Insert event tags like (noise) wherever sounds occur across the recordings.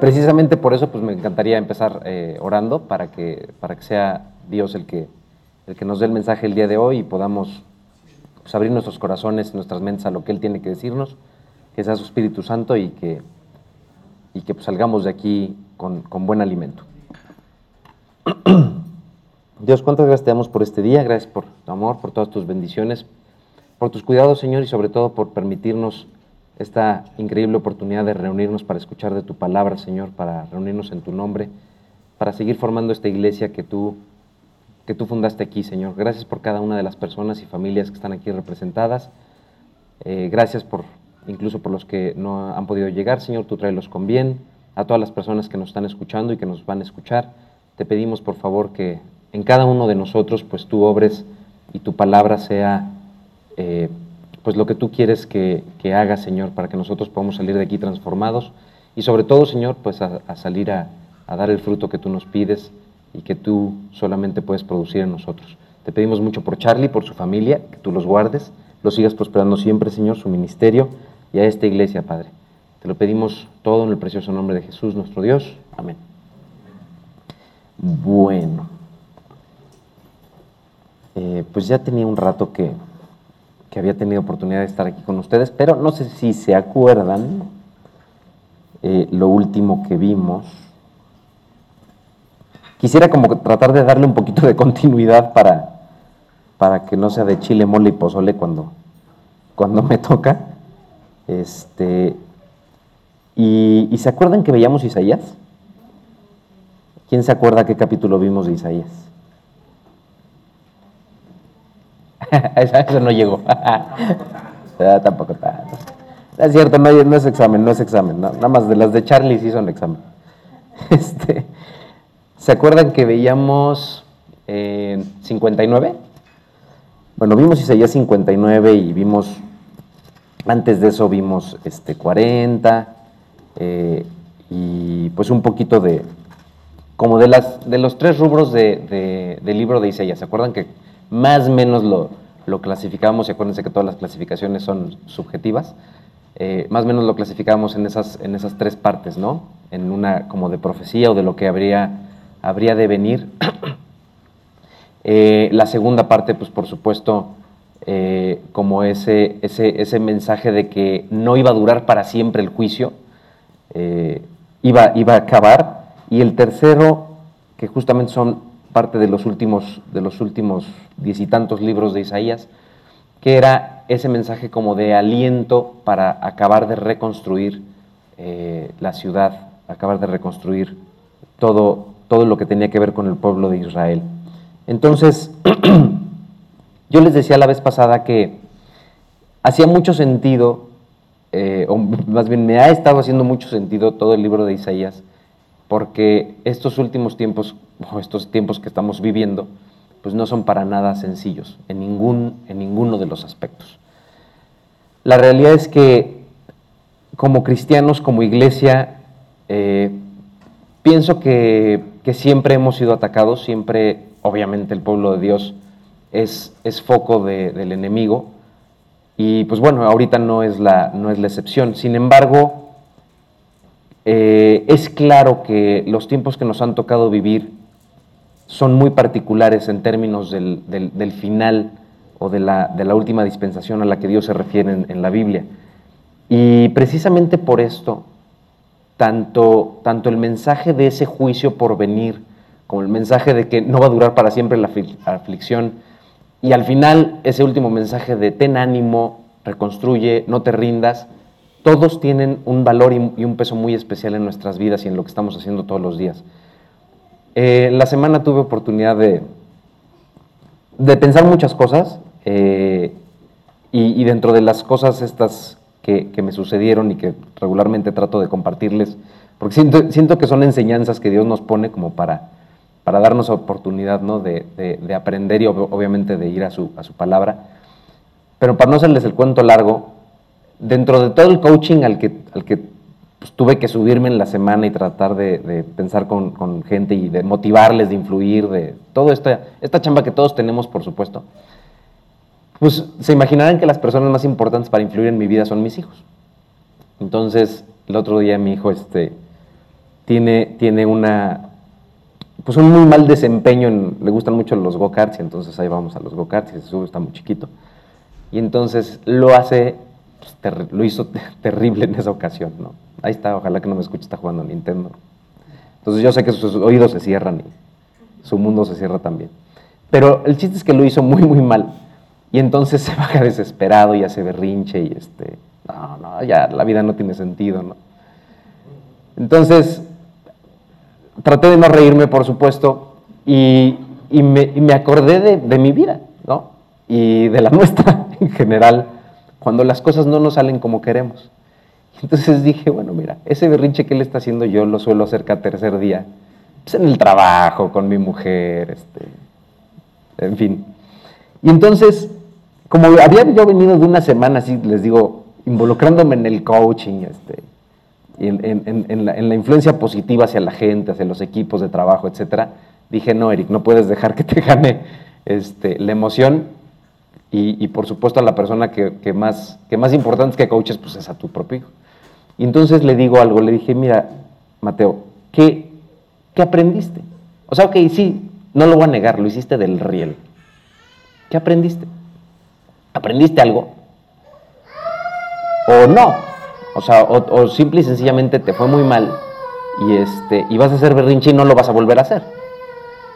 precisamente por eso pues me encantaría empezar eh, orando para que, para que sea Dios el que, el que nos dé el mensaje el día de hoy y podamos pues, abrir nuestros corazones, nuestras mentes a lo que Él tiene que decirnos, que sea su Espíritu Santo y que, y que pues, salgamos de aquí con, con buen alimento. (clears throat) Dios, cuántas gracias te damos por este día, gracias por tu amor, por todas tus bendiciones, por tus cuidados, Señor, y sobre todo por permitirnos esta increíble oportunidad de reunirnos para escuchar de tu palabra, Señor, para reunirnos en tu nombre, para seguir formando esta iglesia que tú, que tú fundaste aquí, Señor. Gracias por cada una de las personas y familias que están aquí representadas. Eh, gracias por incluso por los que no han podido llegar, Señor, tú tráelos con bien. A todas las personas que nos están escuchando y que nos van a escuchar, te pedimos por favor que en cada uno de nosotros, pues tú obres y tu palabra sea eh, pues lo que tú quieres que, que haga, Señor, para que nosotros podamos salir de aquí transformados y sobre todo, Señor, pues a, salir a, a, dar el fruto que tú nos pides y que tú solamente puedes producir en nosotros. Te pedimos mucho por Charlie, por su familia, que tú los guardes, los sigas prosperando siempre, Señor, su ministerio y a esta iglesia, Padre. Te lo pedimos todo en el precioso nombre de Jesús, nuestro Dios. Amén. Bueno, eh, pues ya tenía un rato que, que había tenido oportunidad de estar aquí con ustedes, pero no sé si se acuerdan eh, lo último que vimos. Quisiera como tratar de darle un poquito de (laughs) continuidad para, para que no sea de chile, mole y pozole cuando, cuando me toca. Este, y, ¿Y se acuerdan que veíamos Isaías? ¿Quién se acuerda qué capítulo vimos de Isaías? (laughs) Eso no llegó. (laughs) Tampoco tanto. Es cierto, no, es examen, no es examen. nada más de las de Charlie sí son examen. (laughs) Este, ¿Se acuerdan que veíamos 59? Eh, bueno, vimos Isaías 59 y vimos, antes de eso vimos este, 40 eh, y pues un poquito de, como de, las, de los tres rubros de, del libro de Isaías. ¿Se acuerdan que más o menos lo, lo clasificamos, y acuérdense que todas las clasificaciones son subjetivas, eh, más o menos lo clasificamos en esas, en esas tres partes, ¿no? En una como de profecía o de lo que habría, habría de venir. (clears throat) Eh, la segunda parte, pues por supuesto, eh, como ese, ese, ese, mensaje de que no iba a durar para siempre el juicio, iba, iba a acabar. Y el tercero, que justamente son parte de los últimos, de los últimos diez y tantos libros de Isaías, que era ese mensaje como de aliento para acabar de reconstruir eh, la ciudad, acabar de reconstruir todo, todo lo que tenía que ver con el pueblo de Israel. Entonces, (clears throat) yo les decía la vez pasada que hacía mucho sentido, eh, o más bien me ha estado haciendo mucho sentido todo el libro de Isaías, porque estos últimos tiempos, estos tiempos que estamos viviendo, pues no son para nada sencillos en, ningún, en ninguno de los aspectos. La realidad es que como cristianos, como iglesia, eh, pienso que, siempre hemos sido atacados, siempre, obviamente, el pueblo de Dios es, es foco del enemigo. Y pues bueno, ahorita no es la, no es la excepción. Sin embargo, eh, es claro que los tiempos que nos han tocado vivir son muy particulares en términos del, final o de la, de la, última dispensación a la que Dios se refiere en, la Biblia. Y precisamente por esto, tanto, tanto el mensaje de ese juicio por venir, como el mensaje de que no va a durar para siempre la aflicción, y al final ese último mensaje de ten ánimo, reconstruye, no te rindas, todos tienen un valor y un peso muy especial en nuestras vidas y en lo que estamos haciendo todos los días. Eh, la semana tuve oportunidad de, de pensar muchas cosas eh, y, dentro de las cosas estas que, me sucedieron y que regularmente trato de compartirles, porque siento, que son enseñanzas que Dios nos pone como para, para darnos oportunidad ¿no? de, de, aprender y obviamente de ir a su, a su palabra. Pero para no hacerles el cuento largo, dentro de todo el coaching al que, al que pues, tuve que subirme en la semana y tratar de, pensar con, gente y de motivarles, de influir, de toda esta, esta chamba que todos tenemos, por supuesto, pues se imaginarán que las personas más importantes para influir en mi vida son mis hijos. Entonces, el otro día mi hijo este, tiene, tiene una, pues un muy mal desempeño, le gustan mucho los go-karts y entonces ahí vamos a los go-karts y se sube, está muy chiquito. Y entonces lo hace, pues, lo hizo (laughs) terrible en esa ocasión, ¿no? Ahí está, ojalá que no me escuche, está jugando Nintendo. Entonces yo sé que sus oídos se cierran y su mundo se cierra también. Pero el chiste es que lo hizo muy, muy mal. Y entonces (laughs) se baja desesperado y hace berrinche y este, no, no, ya la vida no tiene sentido. Entonces, traté de no reírme, por supuesto, y, me, acordé de, de, mi vida, ¿no? Y de la (laughs) nuestra en general, cuando las cosas no nos salen como queremos. Entonces (laughs) dije, bueno, mira, ese berrinche que él está haciendo yo lo suelo hacer cada tercer día, pues en el trabajo, con mi mujer, este, en fin. Y entonces, como había yo venido de una semana así, les digo, involucrándome en el coaching, este, en, la, influencia positiva hacia la gente, hacia los equipos de trabajo, etcétera, dije, no, Eric, no puedes dejar que te gane este, la emoción y, por supuesto a la persona que, más, que más importante que coaches, pues es a tu propio hijo. Entonces le digo algo, le dije, mira, Mateo, ¿qué, qué aprendiste? O sea, ok, sí, no lo voy a negar, lo hiciste del riel. ¿Qué aprendiste? ¿Aprendiste algo? ¿O no? O sea, o, simple y sencillamente te fue muy mal y, este, y vas a hacer berrinche y no lo vas a volver a hacer.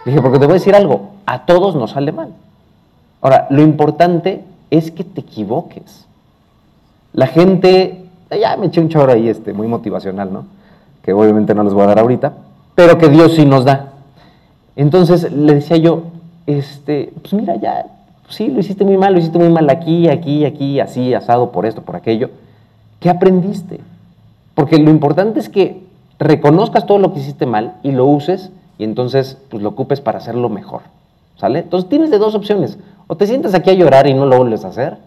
Dije, porque te voy a decir algo, a todos nos sale mal. Ahora, lo importante es que te equivoques. La gente, ya me eché un chorro ahí, este, muy motivacional, ¿no? Que obviamente no les voy a dar ahorita, pero que Dios sí nos da. Entonces le decía yo, este, pues mira, ya, sí, lo hiciste muy mal, lo hiciste muy mal aquí, aquí, aquí, así, asado, por esto, por aquello. ¿Qué aprendiste? Porque lo importante es que reconozcas todo lo que hiciste mal y lo uses y entonces pues, lo ocupes para hacerlo mejor. ¿Sale? Entonces tienes de dos opciones. O te sientas aquí a llorar y no lo vuelves a hacer,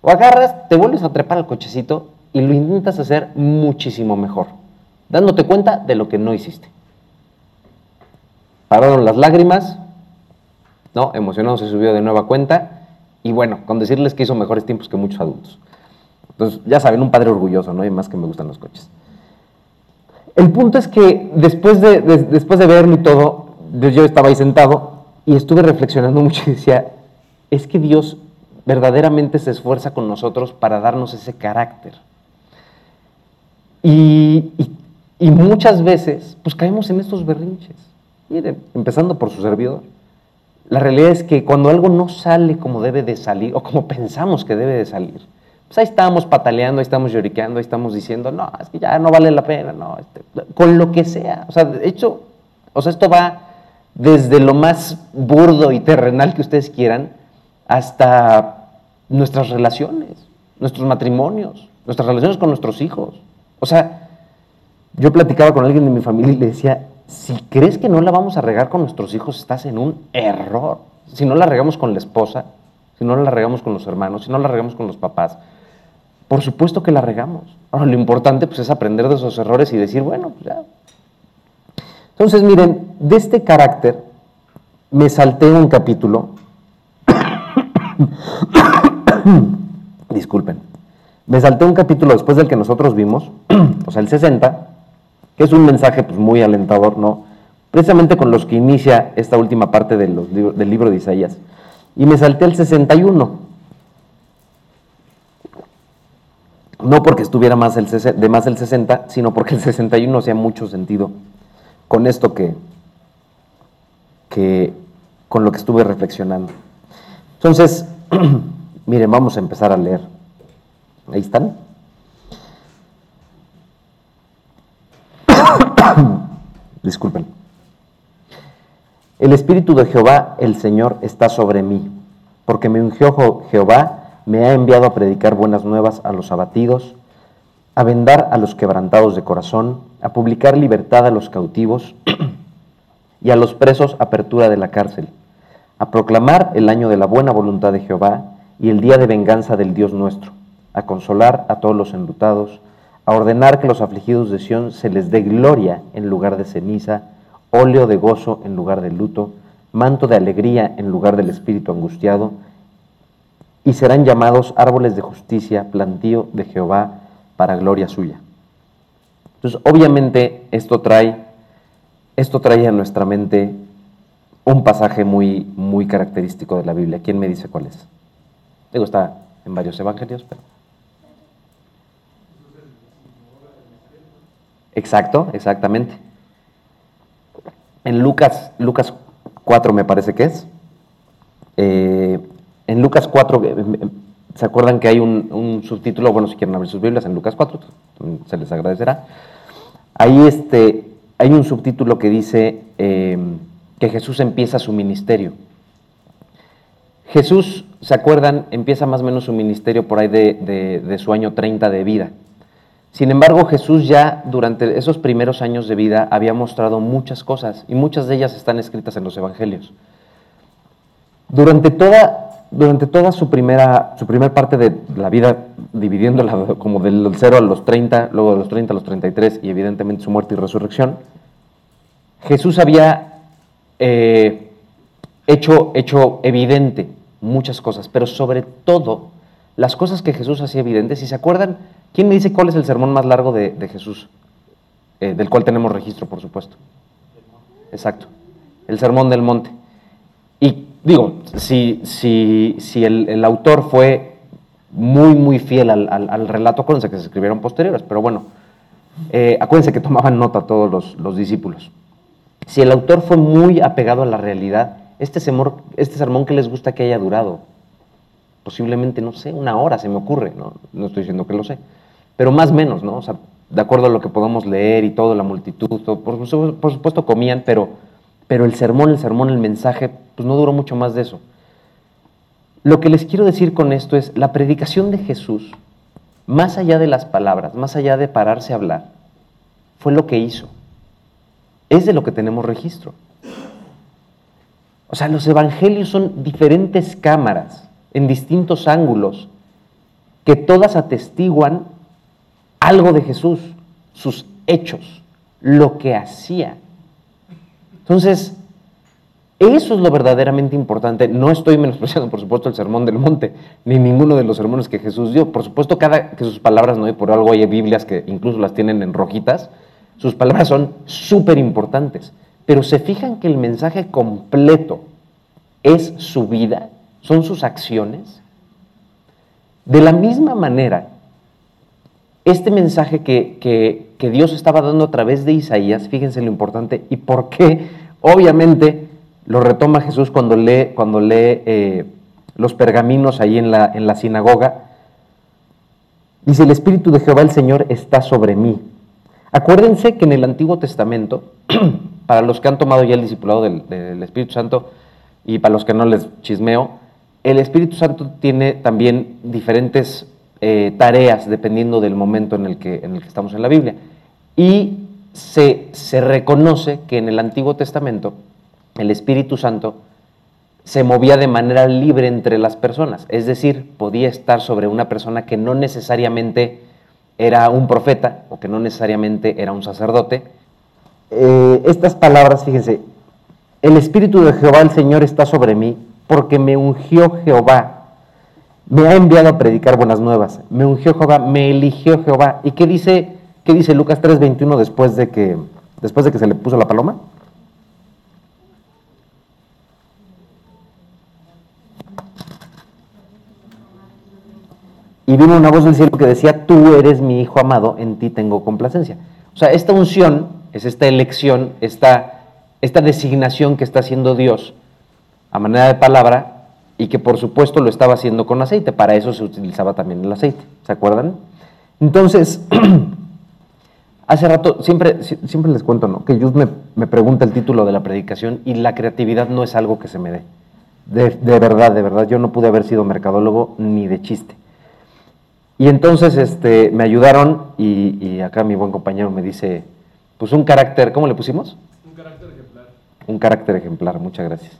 o agarras, te vuelves a trepar al cochecito y lo intentas hacer muchísimo mejor, dándote cuenta de lo que no hiciste. Pararon las lágrimas, ¿no? Emocionado se subió de nueva cuenta y bueno, con decirles que hizo mejores tiempos que muchos adultos. Entonces, ya saben, un padre orgulloso, ¿no? Y más que me gustan los coches. El punto es que después de, después de verlo y todo, yo estaba ahí sentado y estuve reflexionando mucho y decía, es que Dios verdaderamente se esfuerza con nosotros para darnos ese carácter. Y, muchas veces, pues caemos en estos berrinches. Miren, empezando por su servidor. La realidad es que cuando algo no sale como debe de salir, o como pensamos que debe de salir, pues ahí estamos pataleando, ahí estamos lloriqueando, ahí estamos diciendo, no, es que ya no vale la pena, no, este, con lo que sea. O sea, de hecho, o sea, esto va desde lo más burdo y terrenal que ustedes quieran, hasta nuestras relaciones, nuestros matrimonios, nuestras relaciones con nuestros hijos. O sea, yo platicaba con alguien de mi familia y le decía, si crees que no la vamos a regar con nuestros hijos, estás en un error. Si no la regamos con la esposa, si no la regamos con los hermanos, si no la regamos con los papás, por supuesto que la regamos. Ahora, lo importante pues, es aprender de esos errores y decir, bueno, pues ya. Entonces, miren, de este carácter me salté un capítulo. (coughs) Disculpen. Me salté un capítulo después del que nosotros vimos, (clears throat) o sea, el 60, que es un mensaje pues, muy alentador, ¿no? Precisamente con los que inicia esta última parte del libro de Isaías. Y me salté el 61. no porque estuviera más de más el 60, sino porque el 61 hacía mucho sentido con esto que, que con lo que estuve reflexionando. Entonces, (clears throat) miren, vamos a empezar a leer. Ahí están. (coughs) Disculpen. El Espíritu de Jehová, el Señor, está sobre mí, porque me ungió Jehová me ha enviado a predicar buenas nuevas a los abatidos, a vendar a los quebrantados de corazón, a publicar libertad a los cautivos (clears throat) y a los presos apertura de la cárcel, a proclamar el año de la buena voluntad de Jehová y el día de venganza del Dios nuestro, a consolar a todos los enlutados, a ordenar que los afligidos de Sión se les dé gloria en lugar de ceniza, óleo de gozo en lugar de luto, manto de alegría en lugar del espíritu angustiado, y serán llamados árboles de justicia, plantío de Jehová para gloria suya. Entonces, obviamente esto trae esto trae a nuestra mente un pasaje muy, muy característico de la Biblia. ¿Quién me dice cuál es? Digo, está en varios evangelios, pero... Exacto, exactamente. En Lucas, Lucas 4 me parece que es. Eh, en Lucas 4, eh, ¿se acuerdan que hay un, subtítulo? Bueno, si quieren abrir sus Biblias, en Lucas 4, se les agradecerá. Ahí este, hay un subtítulo que dice eh, que Jesús empieza su ministerio. Jesús, ¿se acuerdan? Empieza más o menos su ministerio por ahí de, su año 30 de vida. Sin embargo, Jesús ya durante esos primeros años de vida había mostrado muchas cosas y muchas de ellas están escritas en los evangelios. Durante toda, durante toda su, primera, su primera parte de la vida, dividiéndola (laughs) como del 0 a los 30, luego de los 30 a los 33 y evidentemente su muerte y resurrección, Jesús había eh, hecho, hecho evidente muchas cosas, pero sobre todo las cosas que Jesús hacía evidentes. Si se acuerdan, ¿Quién me dice cuál es el sermón más largo de, Jesús? Eh, del cual tenemos registro, por supuesto. Exacto. El sermón del monte. Y digo, si, si, si el, autor fue muy, muy fiel al, relato, acuérdense que se escribieron posteriores, pero bueno, eh, acuérdense que tomaban nota todos los, los, discípulos. Si el autor fue muy apegado a la realidad, este sermón, este sermón que les gusta que haya durado, posiblemente, no sé, una hora se me ocurre, no, no estoy diciendo que lo sé pero más o menos, ¿no? O sea, de acuerdo a lo que podamos leer y todo, la multitud, por, supuesto comían, pero, pero el sermón, el sermón, el mensaje, pues no duró mucho más de eso. Lo que les quiero decir con esto es, la predicación de Jesús, más allá de las palabras, más allá de pararse a hablar, fue lo que hizo. Es de lo que tenemos registro. O sea, los evangelios son diferentes cámaras en distintos ángulos que todas atestiguan algo de Jesús, sus hechos, lo que hacía. Entonces, eso es lo verdaderamente importante. No estoy menospreciando, por supuesto, el sermón del monte, ni ninguno de los sermones que Jesús dio. Por supuesto, cada que sus palabras no hay por algo hay Biblias que incluso las tienen en rojitas. Sus palabras son súper importantes. Pero se fijan que el mensaje completo es su vida, son sus acciones. De la misma manera este mensaje que, Dios estaba dando a través de Isaías, fíjense lo importante y por qué, obviamente, lo retoma Jesús cuando lee, cuando lee eh, los pergaminos ahí en la, en la sinagoga. Dice, el Espíritu de Jehová el Señor está sobre mí. Acuérdense que en el Antiguo Testamento, (clears throat) para los que han tomado ya el discipulado del, Espíritu Santo y para los que no les chismeo, el Espíritu Santo tiene también diferentes eh, tareas dependiendo del momento en el, que, en el que estamos en la Biblia. Y se, se reconoce que en el Antiguo Testamento el Espíritu Santo se movía de manera libre entre las personas, es decir, podía estar sobre una persona que no necesariamente era un profeta o que no necesariamente era un sacerdote. Eh, estas palabras, fíjense, el Espíritu de Jehová el Señor está sobre mí porque me ungió Jehová me ha enviado a predicar buenas nuevas, me ungió Jehová, me eligió Jehová. ¿Y qué dice, qué dice Lucas 3:21 después de que después de que se le puso la paloma? Y vino una voz del cielo que decía, tú eres mi hijo amado, en ti tengo complacencia. O sea, esta unción es esta elección, esta, esta designación que está haciendo Dios a manera de palabra y que por supuesto lo estaba haciendo con aceite, para eso se utilizaba también el aceite, ¿se acuerdan? Entonces, (clears throat) hace rato, siempre, siempre les cuento, ¿no? Que Dios me, pregunta el título de la predicación y la creatividad no es algo que se me dé. De, verdad, de verdad, yo no pude haber sido mercadólogo ni de chiste. Y entonces este, me ayudaron y, y acá mi buen compañero me dice, pues un carácter, ¿cómo le pusimos? Un carácter ejemplar. Un carácter ejemplar, muchas gracias.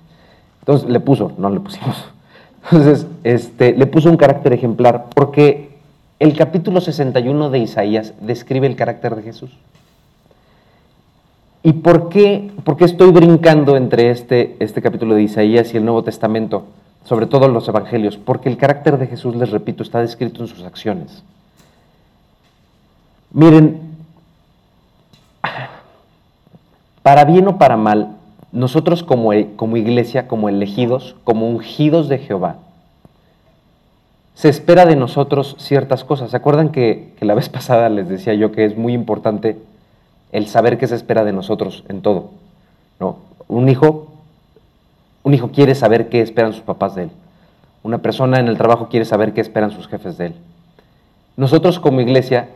Entonces le puso, no le pusimos. (laughs) Entonces, este, le puso un carácter ejemplar porque el capítulo 61 de Isaías describe el carácter de Jesús. ¿Y por qué, por qué estoy brincando entre este, este capítulo de Isaías y el Nuevo Testamento, sobre todo los Evangelios? Porque el carácter de Jesús, les repito, está descrito en sus acciones. Miren, para bien o para mal, nosotros como, como iglesia, como elegidos, como ungidos de Jehová, se espera de nosotros ciertas cosas. ¿Se acuerdan que, que, la (laughs) vez pasada les decía yo que es muy importante el saber qué se espera de nosotros en todo? ¿no? Un hijo, un hijo quiere saber qué esperan sus papás de él. Una persona en el trabajo quiere saber qué esperan sus jefes de él. Nosotros como iglesia,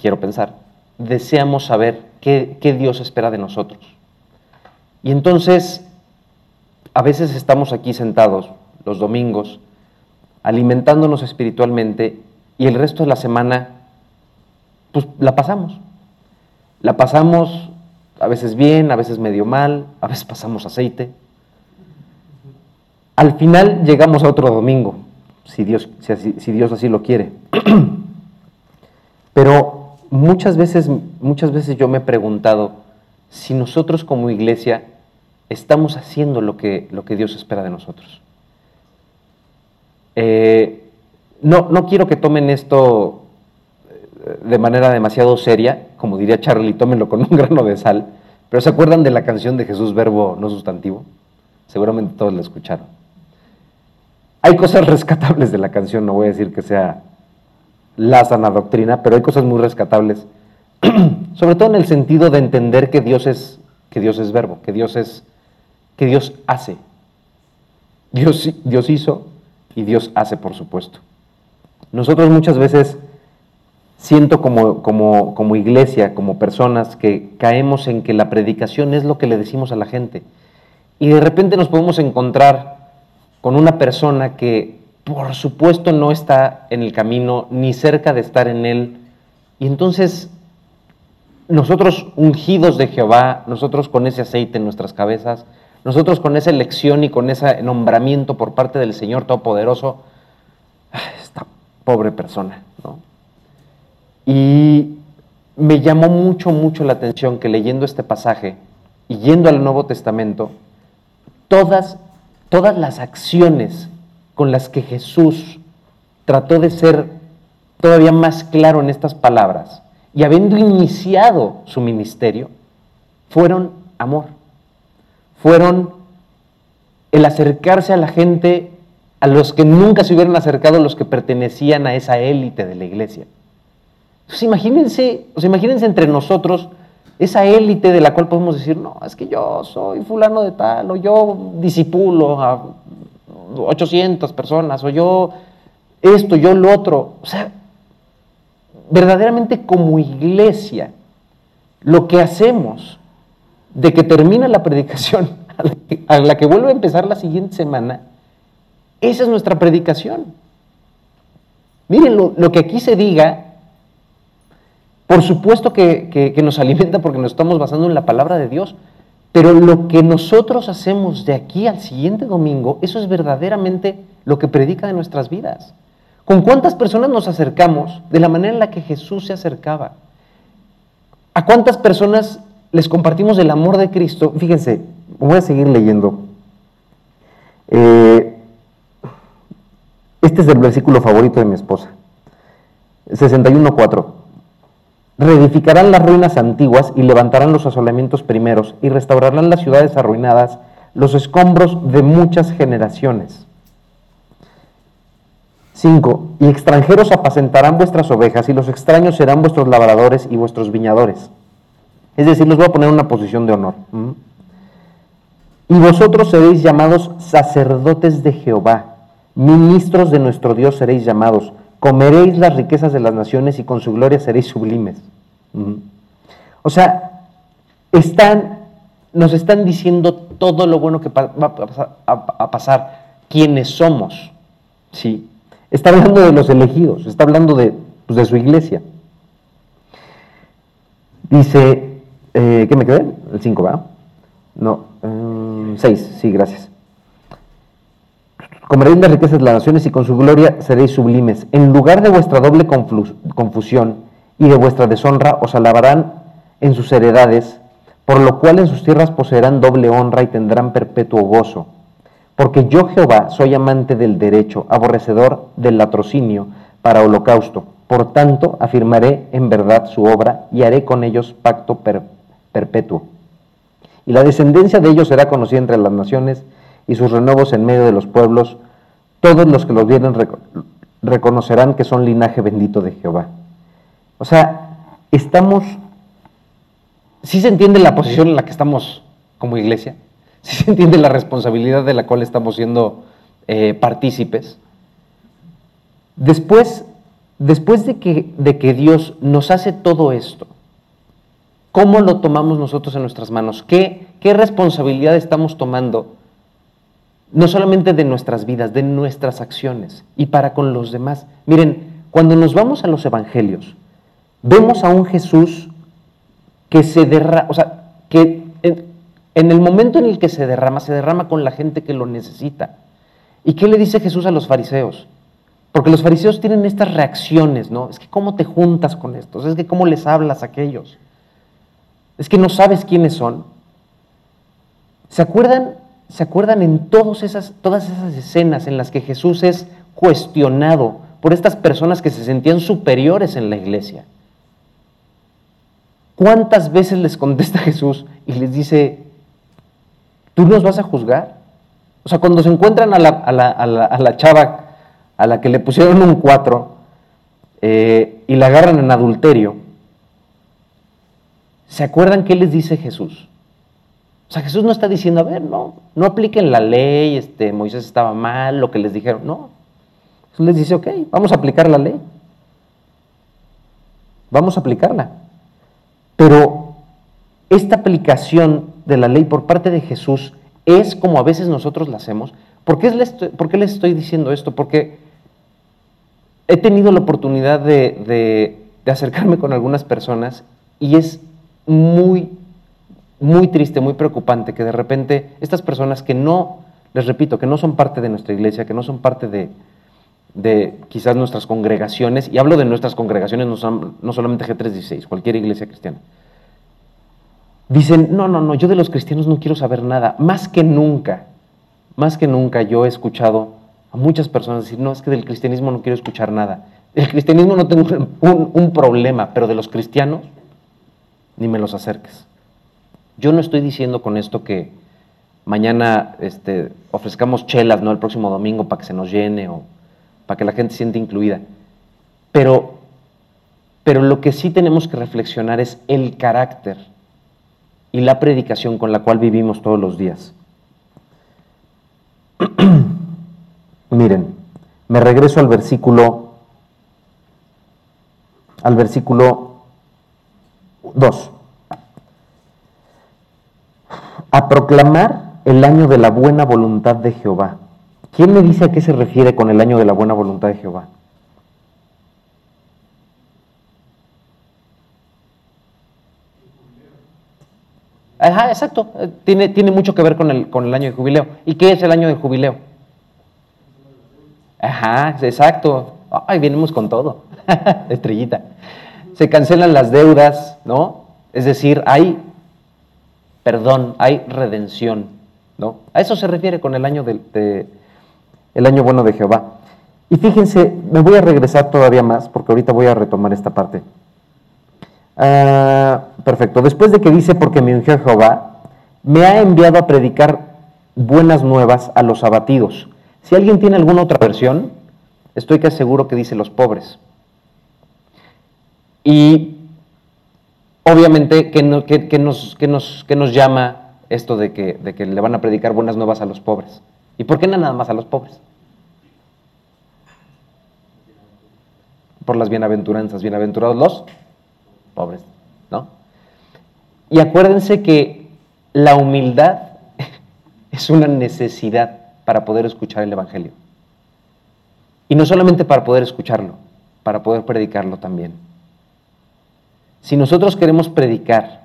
quiero pensar, deseamos saber qué, Dios espera de nosotros. Y entonces, a veces estamos aquí sentados los domingos, alimentándonos espiritualmente y el resto de la semana, pues la pasamos. La pasamos a veces bien, a veces medio mal, a veces pasamos aceite. Al final llegamos a otro domingo, si Dios, así lo quiere. (clears throat) Pero muchas veces, muchas veces yo me he preguntado si nosotros como iglesia estamos haciendo lo que, lo que Dios espera de nosotros. Eh, no, no quiero que tomen esto eh, de manera demasiado seria, como diría Charlie, tómenlo con un (laughs) grano de sal, pero ¿se acuerdan de la canción de Jesús verbo no sustantivo? Seguramente todos la escucharon. Hay cosas rescatables de la canción, no voy a decir que sea la sana doctrina, pero hay cosas muy rescatables, (clears throat) sobre todo en el sentido de entender que Dios es, que Dios es verbo, que Dios es, que Dios hace. Dios, Dios hizo, y Dios hace, por supuesto. Nosotros muchas veces siento como, como, como, iglesia, como personas, que caemos en que la predicación es lo que le decimos a la gente. Y de repente nos podemos encontrar con una persona que por supuesto no está en el camino ni cerca de estar en él. Y entonces nosotros ungidos de Jehová, nosotros con ese aceite en nuestras cabezas, nosotros con esa elección y con ese nombramiento por parte del Señor Todopoderoso, esta pobre persona, ¿no? Y me llamó mucho, mucho la atención que leyendo este pasaje y yendo al Nuevo Testamento, todas, todas las acciones con las que Jesús trató de ser todavía más claro en estas palabras y habiendo iniciado su ministerio, fueron amor fueron el acercarse a la gente, a los que nunca se hubieran acercado, los que pertenecían a esa élite de la iglesia. Entonces imagínense, o imagínense entre nosotros esa élite de la cual podemos decir, no, es que yo soy fulano de tal, o yo disipulo a 800 personas, o yo esto, yo lo otro. O sea, verdaderamente como iglesia, lo que hacemos de que termina la predicación (laughs) a la, que, vuelve a empezar la siguiente semana, esa es nuestra predicación. Miren, lo, que aquí se diga, por supuesto que, nos (laughs) alimenta porque nos estamos basando en la palabra de Dios, pero lo que nosotros hacemos de aquí al siguiente domingo, eso es verdaderamente lo que predica de nuestras vidas. ¿Con cuántas personas nos acercamos de la manera en la que Jesús se acercaba? ¿A cuántas personas les compartimos el amor de Cristo. Fíjense, voy a seguir leyendo. Eh, este es el versículo favorito de mi esposa. 61.4. Reedificarán las ruinas antiguas y levantarán los asolamientos primeros y restaurarán las ciudades arruinadas, los escombros de muchas generaciones. 5. Y extranjeros apacentarán vuestras ovejas y los extraños serán vuestros labradores y vuestros viñadores. Es decir, los voy a poner en una posición de honor. Y vosotros seréis llamados sacerdotes de Jehová, ministros de nuestro Dios seréis llamados, comeréis las riquezas de las naciones y con su gloria seréis sublimes. O sea, están, nos están diciendo todo lo bueno que va a pasar, quiénes somos. ¿sí? Está hablando de los elegidos, está hablando de, pues, de su iglesia. Dice, eh, ¿Qué me quedé? El 5, ¿va? No, 6, eh, sí, gracias. Comeréis las riquezas de las naciones y con su gloria seréis sublimes. En lugar de vuestra doble confusión y de vuestra deshonra, os alabarán en sus heredades, por lo cual en sus tierras poseerán doble honra y tendrán perpetuo gozo. Porque yo Jehová soy amante del derecho, aborrecedor del latrocinio para holocausto. Por tanto, afirmaré en verdad su obra y haré con ellos pacto perpetuo y la descendencia de ellos será conocida entre las naciones y sus renuevos en medio de los pueblos. Todos los que los vienen reconocerán que son linaje bendito de Jehová. O sea, estamos, si se entiende la posición en la que estamos como iglesia, si se entiende la responsabilidad de la cual estamos siendo eh, partícipes. Después, después de, que, de que Dios nos hace todo esto, ¿cómo lo tomamos nosotros en nuestras manos? ¿Qué, qué responsabilidad estamos tomando? No solamente de nuestras vidas, de nuestras acciones y para con los demás. Miren, cuando nos vamos a los evangelios, vemos a un Jesús que se derrama, o sea, que en el momento en el que se derrama, se derrama con la gente que lo necesita. ¿Y qué le dice Jesús a los fariseos? Porque los fariseos tienen estas reacciones, ¿no? Es que cómo te juntas con estos, es que cómo les hablas a aquellos, es que no sabes quiénes son. ¿Se acuerdan, ¿se acuerdan en todas esas, todas esas escenas en las que Jesús es cuestionado por estas personas que se sentían superiores en la iglesia? ¿Cuántas veces les contesta Jesús y les dice, ¿Tú nos vas a juzgar? O sea, cuando se encuentran a la, chava a la que le pusieron un 4 eh, y la agarran en adulterio, ¿se acuerdan qué les dice Jesús? O sea, Jesús no está diciendo, a ver, no, no apliquen la ley, este, Moisés estaba mal, lo que les dijeron, no. Jesús les dice, ok, vamos a aplicar la ley. Vamos a aplicarla. Pero esta aplicación de la ley por parte de Jesús es como a veces nosotros la hacemos. ¿Por qué les estoy, les estoy diciendo esto? Porque he tenido la oportunidad de, acercarme con algunas personas y es muy, muy triste, muy preocupante que de repente estas personas que no, les repito, que no son parte de nuestra iglesia, que no son parte de, de quizás nuestras congregaciones, y hablo de nuestras congregaciones, no, no solamente G316, cualquier iglesia cristiana, dicen, no, no, no, yo de los cristianos no quiero saber nada. Más que nunca, más que nunca yo he escuchado a muchas personas decir, no, es que del cristianismo no quiero escuchar nada. Del cristianismo no tengo (laughs) un, problema, pero de los cristianos ni me los acerques. Yo no estoy diciendo con esto que mañana este, ofrezcamos chelas ¿no? el próximo domingo para que se nos llene o para que la gente se sienta incluida. Pero, pero lo que sí tenemos que reflexionar es el carácter y la predicación con la cual vivimos todos los días. (clears throat) Miren, me regreso al versículo al versículo 2. A proclamar el año de la buena voluntad de Jehová. ¿Quién me dice a qué se refiere con el año de la buena voluntad de Jehová? Ajá, exacto. Eh, tiene, tiene mucho que ver con el, con el año de jubileo. ¿Y qué es el año de jubileo? Ajá, exacto. Ay, venimos con todo. (laughs) Estrellita. Se cancelan las deudas, ¿no? Es decir, hay perdón, hay redención, ¿no? A eso se refiere con el año de, el año bueno de Jehová. Y fíjense, me voy a regresar todavía más, porque ahorita voy a retomar esta parte. Ah, perfecto. Después de que dice, porque me ungió Jehová, me ha enviado a predicar buenas nuevas a los abatidos. Si alguien tiene alguna otra versión, estoy que seguro que dice los pobres. Y obviamente, ¿qué, nos, que nos, nos, llama esto de que, de que le van a predicar buenas nuevas a los pobres? ¿Y por qué nada más a los pobres? Por las bienaventuranzas. Bienaventurados los pobres, ¿no? Y acuérdense que la humildad (laughs) es una necesidad para poder escuchar el Evangelio. Y no solamente para poder escucharlo, para poder predicarlo también. Si nosotros queremos predicar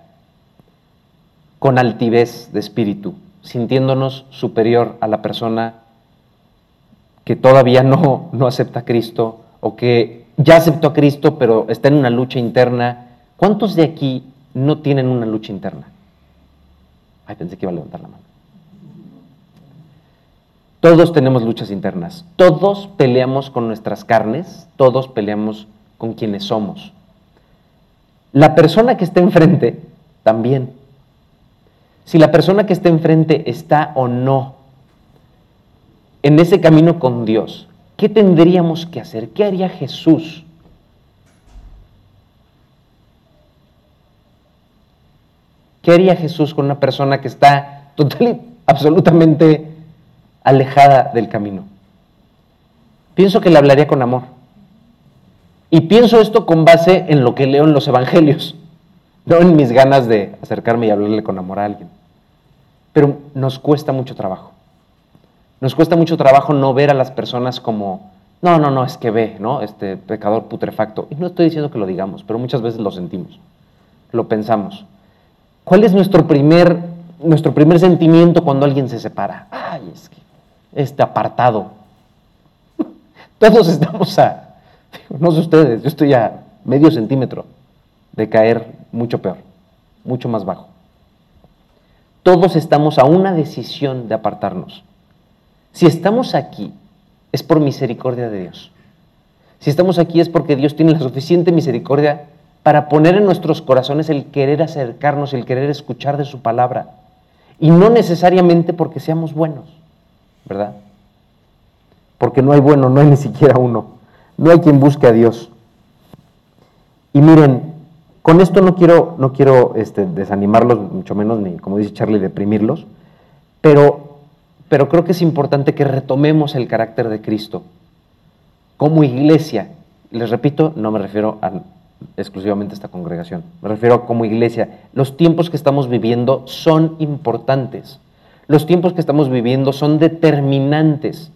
con altivez de espíritu, sintiéndonos superior a la persona que todavía no, no acepta a Cristo o que ya aceptó a Cristo pero está en una lucha interna ¿Cuántos de aquí no tienen una lucha interna? Ay, pensé que iba a levantar la mano. Todos tenemos luchas internas. Todos peleamos con nuestras carnes. Todos peleamos con quienes somos. La persona que está enfrente también. si la persona que está enfrente está o no en ese camino con Dios, ¿qué tendríamos que hacer? ¿Qué haría Jesús? ¿Qué haría Jesús con una persona que está total absolutamente alejada del camino? Pienso que le hablaría con amor. Y pienso esto con base en lo que leo en los evangelios, no en mis ganas de acercarme y hablarle con amor a alguien. Pero nos cuesta mucho trabajo. Nos cuesta mucho trabajo no ver a las personas como, no, no, no, es que ve, ¿no? Este pecador putrefacto. Y no estoy diciendo que lo digamos, pero muchas veces lo sentimos, lo pensamos. ¿Cuál es nuestro primer, nuestro primer sentimiento cuando alguien se separa? Ay, es que este apartado. (laughs) Todos estamos a, no sé ustedes, yo estoy a medio centímetro de caer mucho peor, mucho más bajo. Todos estamos a una decisión de apartarnos. Si estamos aquí, es por misericordia de Dios. Si estamos aquí es porque Dios tiene la suficiente misericordia para poner en nuestros corazones el querer acercarnos, el querer escuchar de su palabra. Y no necesariamente porque seamos buenos, ¿verdad? Porque no hay bueno, no hay ni siquiera uno. No hay quien busque a Dios. Y miren, con esto no quiero, no quiero este, desanimarlos, mucho menos ni, como dice Charlie, deprimirlos, pero, pero creo que es importante que retomemos el carácter de Cristo. Como iglesia, les repito, no me refiero a exclusivamente esta congregación. Me refiero como iglesia. Los tiempos que estamos viviendo son importantes. Los tiempos que estamos viviendo son determinantes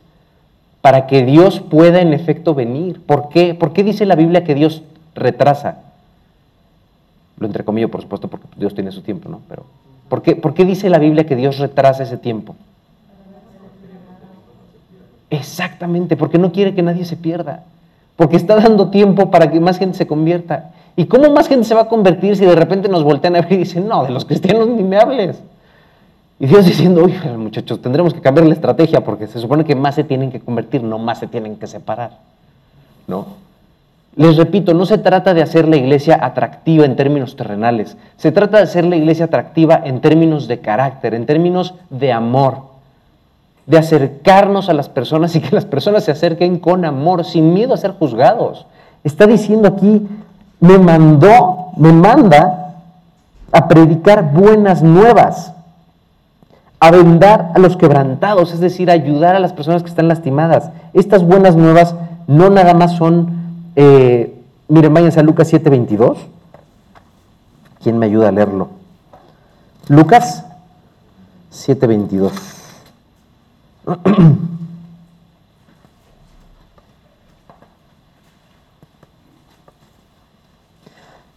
para que Dios pueda en efecto venir. ¿Por qué? ¿Por qué dice la Biblia que Dios retrasa? Lo entrecomillo, por supuesto, porque Dios tiene su tiempo, ¿no? Pero ¿por qué, ¿por qué dice la Biblia que Dios retrasa ese tiempo? Exactamente, porque no quiere que nadie se pierda porque está dando tiempo para que más gente se convierta. ¿Y cómo más gente se va a convertir si de repente nos voltean a ver y dicen, no, de los cristianos ni me hables? Y Dios diciendo, oye, muchachos, tendremos que cambiar la estrategia porque se supone que más se tienen que convertir, no más se tienen que separar. ¿No? Les repito, no se trata de hacer la iglesia atractiva en términos terrenales, se trata de hacer la iglesia atractiva en términos de carácter, en términos de amor de acercarnos a las personas y que las personas se acerquen con amor, sin miedo a ser juzgados. Está diciendo aquí, me mandó, me manda a predicar buenas nuevas, a vendar a los quebrantados, es decir, ayudar a las personas que están lastimadas. Estas buenas nuevas no nada más son, eh, miren, váyanse a Lucas 7:22. ¿Quién me ayuda a leerlo? Lucas 7:22. (clears throat)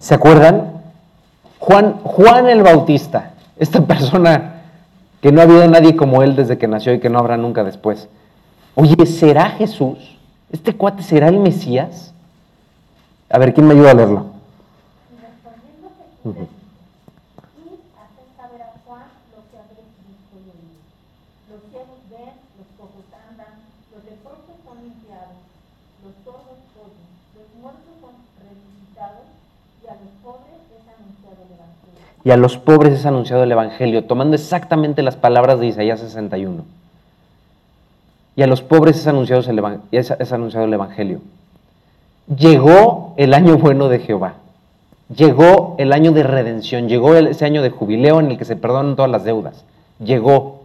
¿Se acuerdan? Juan, Juan el Bautista, esta persona que no ha habido nadie como él desde que nació y que no habrá nunca después. Oye, ¿será Jesús? ¿Este cuate será el Mesías? A ver, ¿quién me ayuda a leerlo? Y a los pobres es anunciado el Evangelio, tomando exactamente las palabras de Isaías 61. Y a los pobres es anunciado el, Evangelio. Llegó el año bueno de Jehová. Llegó el año de redención. Llegó ese año de jubileo en el que se perdonan todas las deudas. Llegó.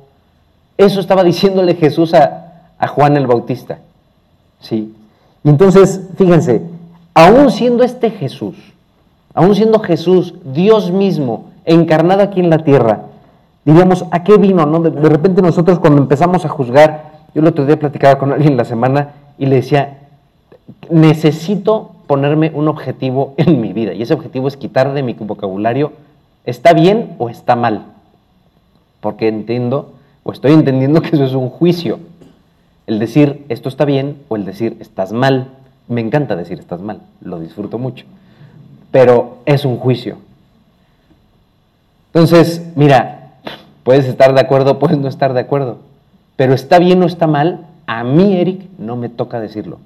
Eso estaba diciéndole Jesús a, a Juan el Bautista. ¿Sí? Y entonces, fíjense, aún siendo este Jesús, aún siendo Jesús, Dios mismo, encarnado aquí en la tierra, diríamos, ¿a qué vino? No? De, repente nosotros cuando empezamos a juzgar, yo el otro día platicaba con alguien la semana y le decía, necesito ponerme un objetivo (laughs) en mi vida y ese objetivo es quitar de mi vocabulario, ¿está bien o está mal? Porque entiendo o estoy entendiendo que eso es un juicio. El decir esto está bien o el decir estás mal. Me encanta decir estás mal, lo disfruto mucho. Pero es un juicio. Entonces, mira, puedes estar de acuerdo, puedes no estar de acuerdo, pero está bien o está mal, a mí, Eric, no me toca decirlo.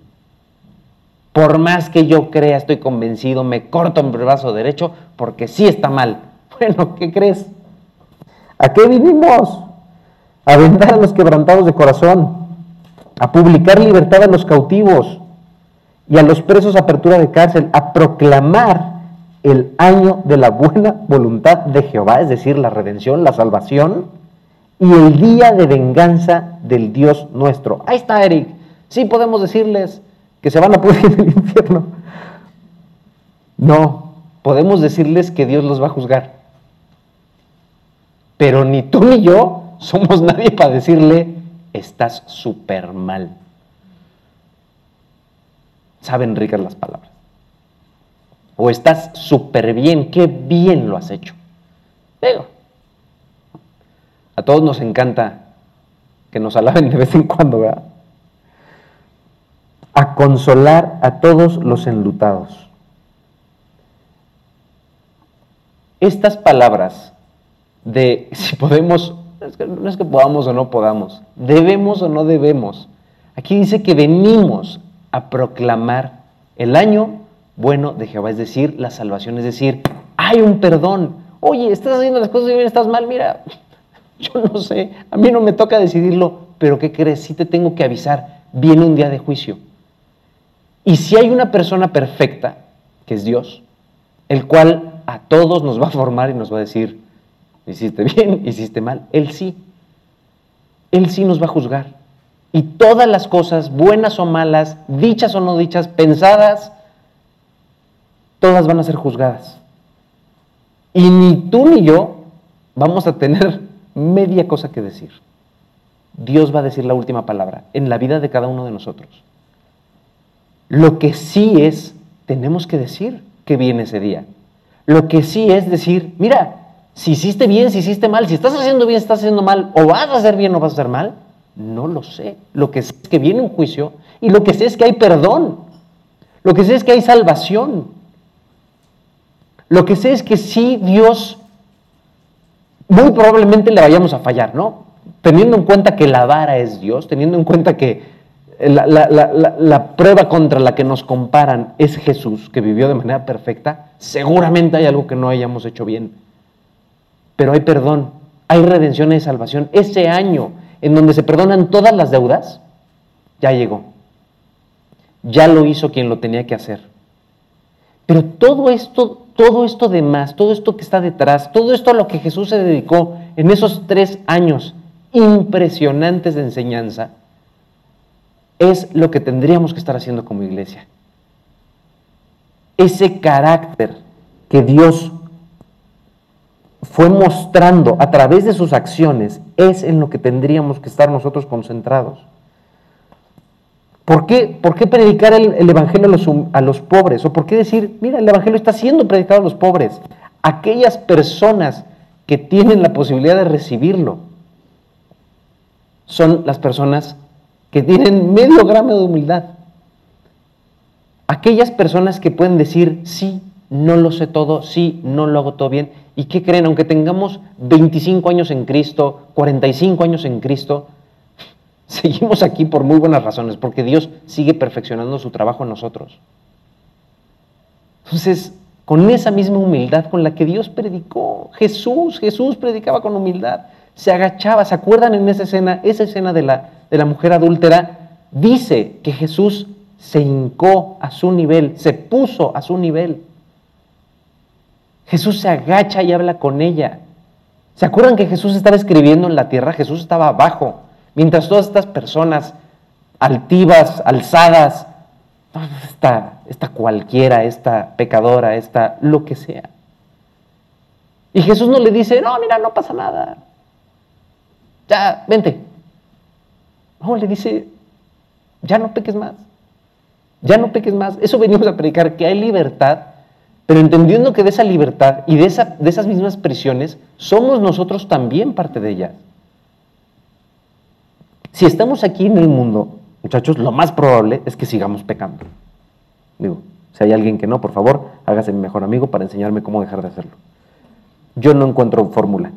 Por más que yo crea, estoy convencido, me corto el brazo derecho porque sí está mal. (laughs) Bueno, ¿qué crees? ¿A qué vinimos? A vendar a los quebrantados de corazón, a publicar libertad a los cautivos y a los presos apertura de cárcel, a proclamar el año de la buena voluntad de Jehová, es decir, la redención, la salvación, y el día de venganza del Dios nuestro. Ahí está, Eric. Sí podemos decirles que se van a pudrir en el infierno. No, podemos decirles que Dios los va a juzgar. Pero ni tú ni yo somos (laughs) nadie para decirle, estás súper mal. Saben ricas las palabras. O estás súper bien, qué bien lo has hecho. Digo, a todos nos encanta que nos alaben de vez en cuando, ¿verdad? A consolar a todos los enlutados. Estas palabras de (laughs) si podemos, no es que podamos o no podamos, debemos o no debemos. Aquí dice que venimos a proclamar el año bueno de Jehová, es decir, la salvación, es decir, hay un perdón. Oye, estás haciendo las cosas bien, estás mal, mira, (laughs) yo no sé, a mí no me toca decidirlo, pero ¿qué crees? Sí te tengo que avisar, viene un día de juicio. Y si hay una persona perfecta, que es Dios, el cual a todos nos va a formar y nos va a decir, hiciste bien, (laughs) hiciste mal, Él sí. Él sí nos va a juzgar. Y todas las cosas, buenas o malas, dichas o no dichas, pensadas, todas van a ser juzgadas. Y ni tú ni yo vamos a tener (laughs) media cosa que decir. Dios va a decir la última palabra en la vida de cada uno de nosotros. Lo que sí es, tenemos que decir que viene ese día. Lo que sí es decir, mira, si hiciste bien, si hiciste mal, si estás haciendo bien, estás haciendo mal, o vas a hacer bien o vas a hacer mal, no lo sé. Lo que sé es que viene un juicio y lo que sé es que hay perdón. Lo que sé es que hay salvación. Lo que sé es que sí Dios muy probablemente le vayamos a fallar, ¿no? Teniendo en cuenta que la vara es Dios, teniendo en cuenta que la, prueba contra la que nos comparan es Jesús, que vivió de manera perfecta, seguramente hay algo que no hayamos hecho bien. Pero hay perdón, hay redención y salvación. Ese año en donde se perdonan todas las deudas, ya llegó. Ya lo hizo quien lo tenía que hacer. Pero todo esto todo esto demás, todo esto que está detrás, todo esto a lo que Jesús se dedicó en esos tres años impresionantes de enseñanza, es lo que tendríamos que estar haciendo como iglesia. Ese carácter que Dios fue mostrando a través de sus acciones es en lo que tendríamos que estar nosotros concentrados. ¿Por qué, ¿Por qué predicar el, Evangelio a los, a los, pobres? ¿O por qué decir, mira, el Evangelio está siendo predicado a los pobres? Aquellas personas que tienen la posibilidad de recibirlo son las personas que tienen medio gramo de humildad. Aquellas personas que pueden decir, sí, no lo sé todo, sí, no lo hago todo bien. ¿Y qué creen? Aunque tengamos 25 años en Cristo, 45 años en Cristo, Seguimos aquí por muy buenas razones, porque Dios sigue perfeccionando su trabajo en nosotros. Entonces, con esa misma humildad con la que Dios predicó, Jesús, Jesús predicaba con humildad, se agachaba, ¿se acuerdan en esa escena? Esa escena de la, de la mujer adúltera dice que Jesús se hincó a su nivel, se puso a su nivel. Jesús se agacha y habla con ella. ¿Se acuerdan que Jesús estaba escribiendo en la tierra? Jesús estaba abajo. Mientras todas estas personas altivas, alzadas, esta, esta cualquiera, esta pecadora, esta lo que sea. Y Jesús no le dice, no, mira, no pasa nada. Ya, vente. No, le dice, ya no peques más. Ya no peques más. Eso venimos a predicar, que hay libertad, pero entendiendo que de esa libertad y de, esa, de esas mismas prisiones somos nosotros también parte de ellas. Si estamos aquí en el mundo, muchachos, lo más probable es que sigamos pecando. Digo, si hay alguien que no, por favor, hágase mi mejor amigo para enseñarme cómo dejar de hacerlo. Yo no encuentro fórmula.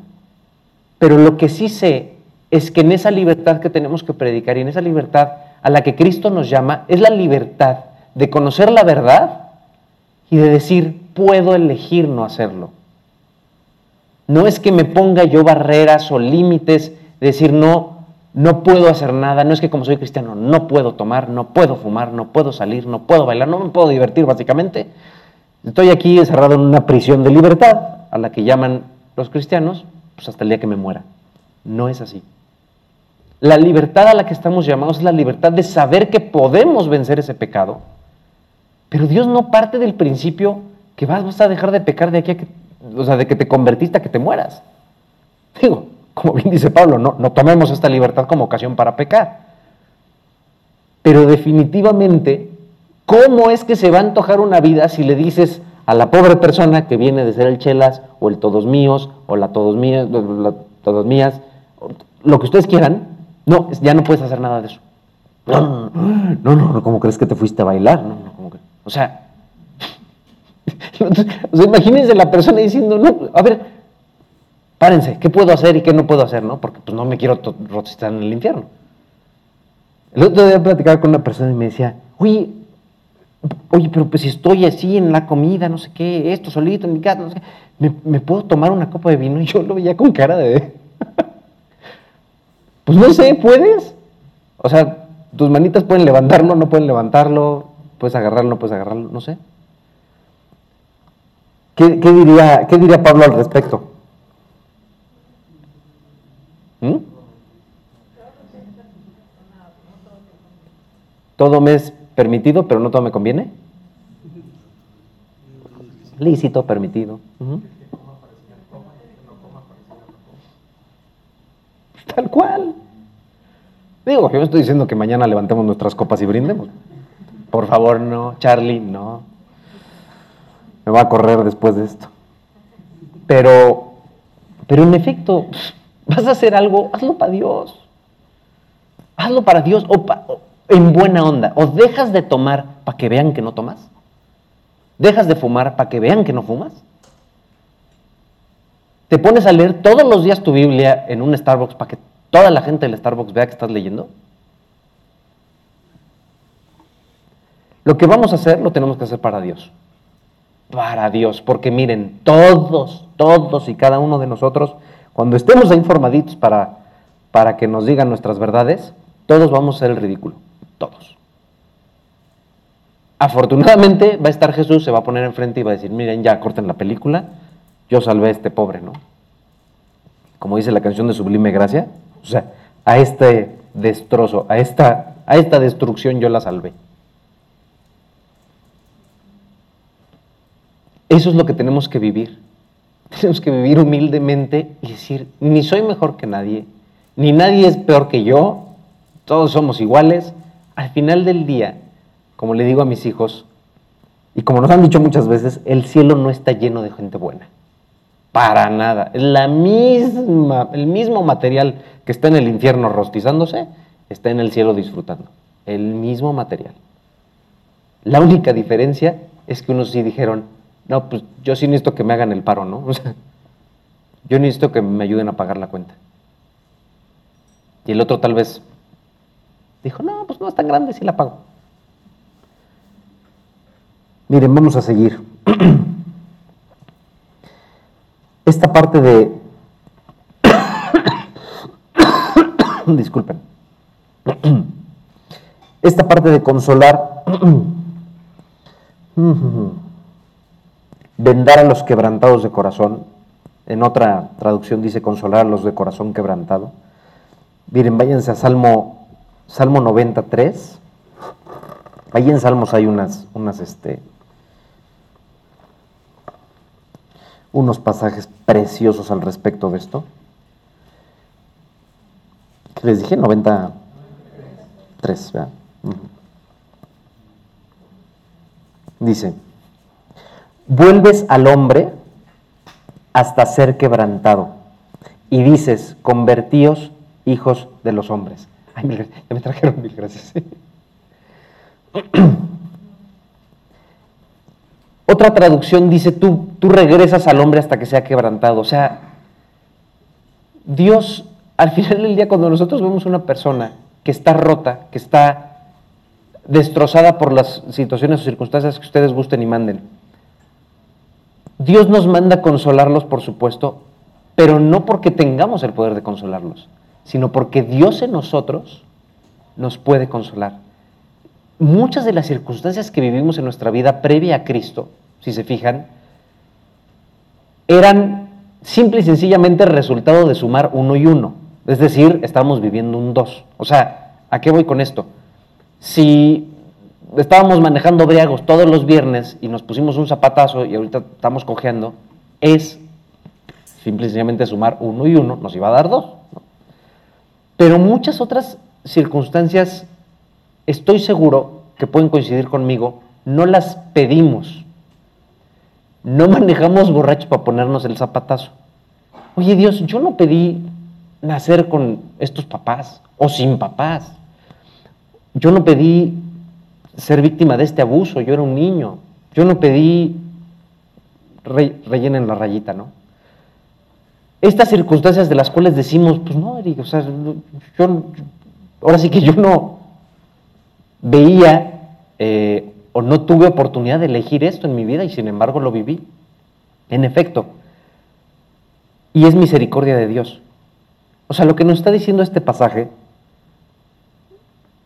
Pero lo que sí sé es que en esa libertad que tenemos que predicar y en esa libertad a la que Cristo nos llama, es la libertad de conocer la verdad y de decir, puedo elegir no hacerlo. No es que me ponga yo barreras o límites, decir no, no puedo hacer nada, no es que como soy cristiano no puedo tomar, no puedo fumar, no puedo salir, no puedo bailar, no me puedo divertir básicamente. Estoy aquí encerrado en una prisión de libertad, a la que llaman los cristianos, pues hasta el día que me muera. No es así. La libertad a la que estamos llamados es la libertad de saber que podemos vencer ese pecado, pero Dios no parte del principio que vas, a dejar de pecar de aquí a que, o sea, de que te convertiste a que te mueras. Digo, como bien dice Pablo, no, tomemos esta libertad como ocasión para pecar. Pero definitivamente, ¿cómo es que se va a antojar una vida si le dices a la pobre persona que viene de ser el chelas o el todos míos o la todos mías, todos mías, lo que ustedes quieran, no, ya no puedes hacer nada de eso. No, no, no, ¿cómo crees que te fuiste a bailar? No, no, ¿cómo que? O sea, (laughs) imagínense la persona diciendo, no, a ver, párense, ¿qué puedo hacer y qué no puedo hacer? ¿no? Porque pues no me quiero rotistar en el infierno. El otro día platicaba con una persona y me decía, oye, oye, pero pues si estoy así en la comida, no sé qué, esto solito en mi casa, no sé qué, ¿me, puedo tomar una copa de vino? Y (laughs) yo lo veía con cara de... (laughs) pues no sé, ¿puedes? O sea, tus manitas pueden levantarlo, no pueden levantarlo, puedes agarrarlo, no puedes agarrarlo, no sé. ¿Qué, diría, qué diría Pablo al respecto? ¿Mm? Todo me es permitido, pero no todo me conviene. Lícito, permitido. Tal cual. Digo, yo estoy diciendo que mañana levantemos nuestras copas y brindemos. Por favor, no. Charlie, no. Me va a correr después de esto. Pero, pero en efecto, vas a hacer algo, hazlo para Dios. Hazlo para Dios o, en buena onda. O dejas de tomar para que vean que no tomas. Dejas de fumar para que vean que no fumas. Te pones a leer todos los días tu Biblia en un Starbucks para que toda la gente del Starbucks vea que estás leyendo. Lo que vamos a hacer lo tenemos que hacer para Dios. Para Dios. Porque miren, todos, todos y cada uno de nosotros, cuando estemos informaditos para, para que nos digan nuestras verdades, todos vamos a ser el ridículo todos. Afortunadamente va a estar Jesús, se va a poner enfrente y va a decir, miren, ya corten la película, yo salvé a este pobre, ¿no? Como dice la canción de Sublime Gracia, o sea, a este destrozo, a esta, a esta destrucción yo la salvé. Eso es lo que tenemos que vivir. (laughs) Tenemos que vivir humildemente y decir, ni soy mejor que nadie, ni nadie es peor que yo, todos somos iguales, al final del día, como le digo a mis hijos, y como nos han dicho muchas veces, el cielo no está lleno de gente buena. Para nada. El mismo material que está en el infierno rostizándose, está en el cielo disfrutando. El mismo material. La única diferencia es que unos sí dijeron, no, pues yo sí necesito que me hagan el paro, ¿no? (laughs) Yo necesito que me ayuden a pagar la cuenta. Y el otro tal vez Dijo, no, pues no es tan grande, sí la pago. Miren, vamos a seguir. (clears throat) Esta parte de... (coughs) Disculpen. (clears throat) Esta parte de consolar, (clears throat) vendar a los quebrantados de corazón, en otra traducción dice consolar a los de corazón quebrantado. Miren, váyanse a Salmo Salmo 93. Ahí en Salmos hay unas, unas, este, unos pasajes preciosos al respecto de esto. ¿Qué les dije? 93, ¿verdad? Dice, vuelves al hombre hasta ser quebrantado y dices, convertíos hijos de los hombres. Ay, ya me trajeron mil gracias. (clears throat) Otra traducción dice, tú, tú regresas al hombre hasta que sea quebrantado. O sea, Dios, al final del día, cuando nosotros vemos una persona que está rota, que está destrozada por las situaciones o circunstancias que ustedes gusten y manden, Dios nos manda consolarlos, por supuesto, pero no porque tengamos el poder de consolarlos, sino porque Dios en nosotros nos puede consolar. Muchas de las circunstancias que vivimos en nuestra vida previa a Cristo, si se fijan, eran simple y sencillamente resultado de sumar uno y uno. Es decir, estamos viviendo un dos. O sea, ¿a qué voy con esto? Si estábamos manejando briagos todos los viernes y nos pusimos un zapatazo y ahorita estamos cojeando, es simple y sencillamente sumar uno y uno, nos iba a dar dos. Pero muchas otras circunstancias, estoy seguro que pueden coincidir conmigo, no las pedimos. No manejamos borrachos para ponernos el zapatazo. Oye Dios, yo no pedí nacer con estos papás o sin papás. Yo no pedí ser víctima de este abuso, yo era un niño. Yo no pedí, rellenen la rayita, ¿no? Estas circunstancias de las cuales decimos, pues no, Eric, o sea, yo, ahora sí que yo no veía eh, o no tuve oportunidad de elegir esto en mi vida y sin embargo lo viví. En efecto, y es misericordia de Dios. O sea, lo que nos está diciendo este pasaje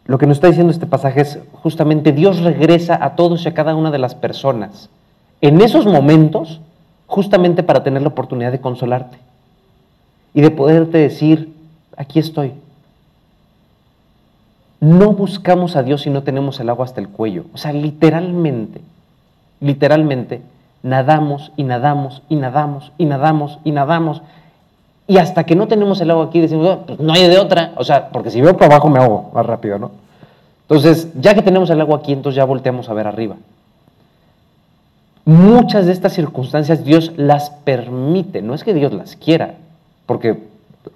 lo que nos está diciendo este pasaje es justamente Dios regresa a todos y a cada una de las personas en esos momentos justamente para tener la oportunidad de consolarte y de poderte decir, aquí estoy. No buscamos a Dios si no tenemos el agua hasta el cuello. O sea, literalmente, literalmente, nadamos y nadamos y nadamos y nadamos y nadamos. Y hasta que no tenemos el agua aquí decimos, pues no hay de otra. O sea, porque si veo para abajo me ahogo más rápido, ¿no? Entonces, ya que tenemos el agua aquí, entonces ya volteamos a ver arriba. Muchas de estas circunstancias Dios las permite, no es que Dios las quiera, porque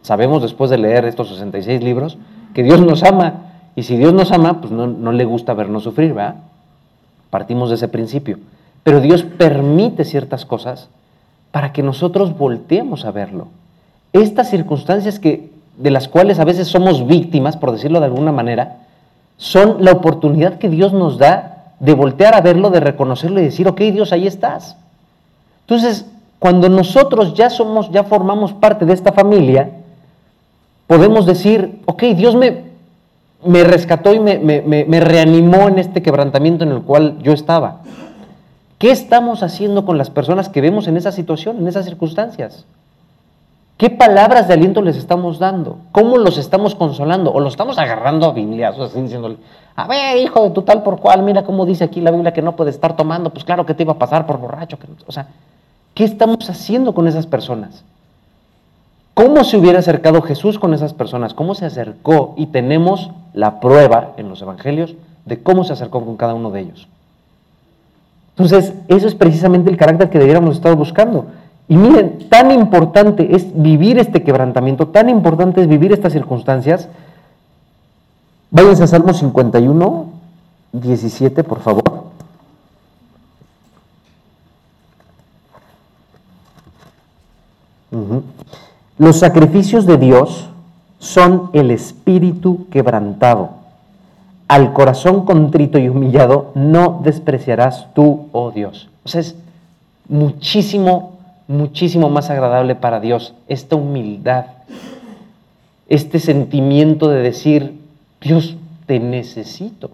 sabemos después de leer estos 66 libros que Dios nos ama, y si Dios nos ama, pues no, no le gusta vernos sufrir, ¿verdad? Partimos de ese principio. Pero Dios permite ciertas cosas para que nosotros volteemos a verlo. Estas circunstancias que, de las cuales a veces somos víctimas, por decirlo de alguna manera, son la oportunidad que Dios nos da de voltear a verlo, de reconocerlo y decir, ok, Dios, ahí estás. Entonces, cuando nosotros ya somos, ya formamos parte de esta familia, podemos decir, ok, Dios me, me rescató y me, me reanimó en este quebrantamiento en el cual yo estaba. ¿Qué estamos haciendo con las personas que vemos en esa situación, en esas circunstancias? ¿Qué palabras de aliento les estamos dando? ¿Cómo los estamos consolando? ¿O los estamos agarrando a Biblia? así diciéndole, a ver, hijo de tu tal por cual, mira cómo dice aquí la Biblia que no puede estar tomando, pues claro que te iba a pasar por borracho. O sea, ¿qué estamos haciendo con esas personas? ¿Cómo se hubiera acercado Jesús con esas personas? ¿Cómo se acercó? Y tenemos la prueba en los evangelios de cómo se acercó con cada uno de ellos. Entonces, eso es precisamente el carácter que debiéramos estar buscando. Y miren, tan importante es vivir este quebrantamiento, tan importante es vivir estas circunstancias. Váyanse a Salmo 51, 17, por favor. Los sacrificios de Dios son el espíritu quebrantado. Al corazón contrito y humillado no despreciarás tú, oh Dios. O sea, es muchísimo muchísimo más agradable para Dios, esta humildad, este sentimiento de decir, Dios, te necesito,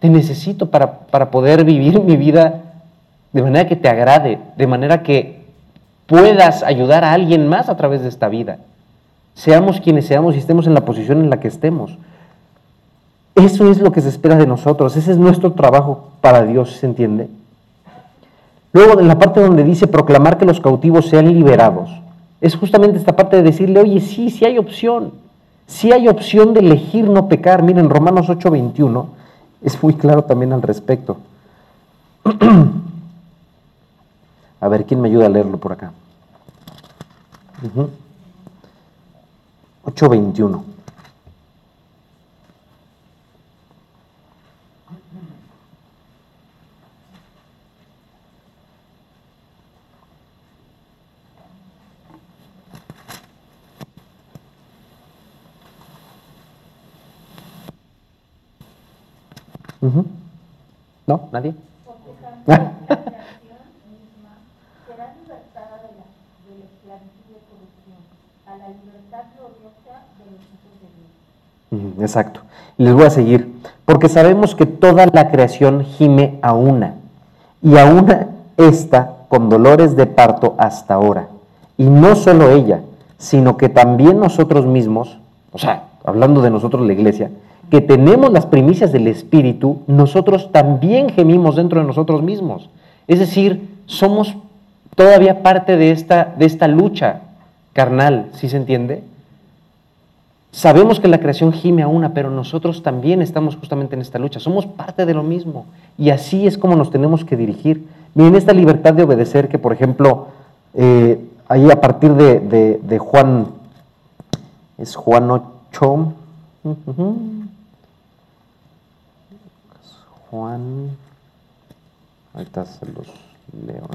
te necesito para, para poder vivir mi vida de manera que te agrade, de manera que puedas ayudar a alguien más a través de esta vida. Seamos quienes seamos y estemos en la posición en la que estemos. Eso es lo que se espera de nosotros, ese es nuestro trabajo para Dios, ¿se entiende? Luego en la parte donde dice proclamar que los cautivos sean liberados, es justamente esta parte de decirle, oye, sí, sí hay opción, sí hay opción de elegir no pecar. Miren, Romanos 8:21 es muy claro también al respecto. (clears throat) a ver, ¿quién me ayuda a leerlo por acá? Uh -huh. 8:21. (laughs) los hijos de Dios. Exacto. Les voy a seguir. Porque sabemos que toda la creación gime a una, y a una está con dolores de parto hasta ahora. Y no solo ella, sino que también nosotros mismos, o sea, hablando de nosotros la iglesia, que tenemos las primicias del Espíritu, nosotros también gemimos dentro de nosotros mismos. Es decir, somos todavía parte de esta, de esta lucha carnal, ¿sí se entiende? Sabemos que la creación gime a una, pero nosotros también estamos justamente en esta lucha. Somos parte de lo mismo. Y así es como nos tenemos que dirigir. Miren, esta libertad de obedecer que, por ejemplo, eh, ahí a partir de, de Juan, es Juan 8, Juan, ahorita se los leo.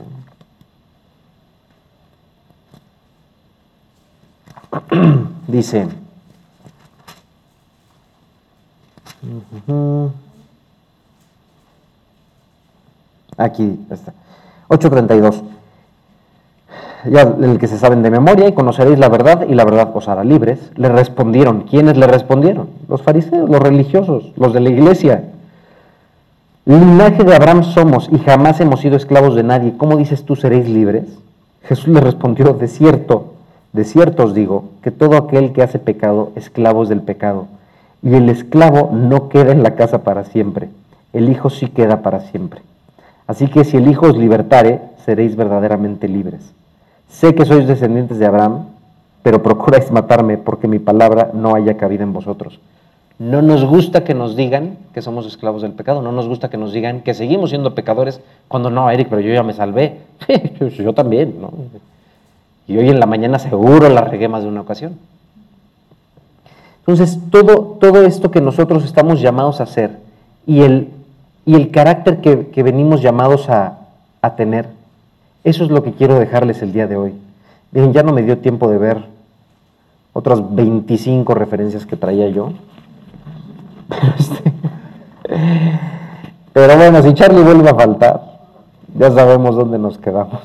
¿eh? (clears throat) Dice, aquí está, 832 ya el que se saben de memoria, y conoceréis la verdad, y la verdad os hará libres. Le respondieron. ¿Quiénes le respondieron? Los fariseos, los religiosos, los de la iglesia. Linaje de Abraham somos y jamás hemos sido esclavos de nadie. ¿Cómo dices tú seréis libres? Jesús le respondió, de cierto, de cierto os digo, que todo aquel que hace pecado, esclavo es del pecado. Y el esclavo no queda en la casa para siempre, el Hijo sí queda para siempre. Así que si el Hijo os libertare, seréis verdaderamente libres. Sé que sois descendientes de Abraham, pero procuráis matarme porque mi palabra no haya cabida en vosotros. No nos gusta que nos digan que somos esclavos del pecado, no nos gusta que nos digan que seguimos siendo pecadores cuando no, Eric, pero yo ya me salvé. (laughs) yo también, ¿no? Y hoy en la mañana seguro la regué de una ocasión. Entonces, todo, todo esto que nosotros estamos llamados a hacer y el, y el carácter que, venimos llamados a, a tener, eso es lo que quiero dejarles el día de hoy. Bien, ya no me dio tiempo de ver otras 25 referencias que traía yo. (laughs) Pero, bueno, si Charlie vuelve a faltar, ya sabemos dónde nos quedamos.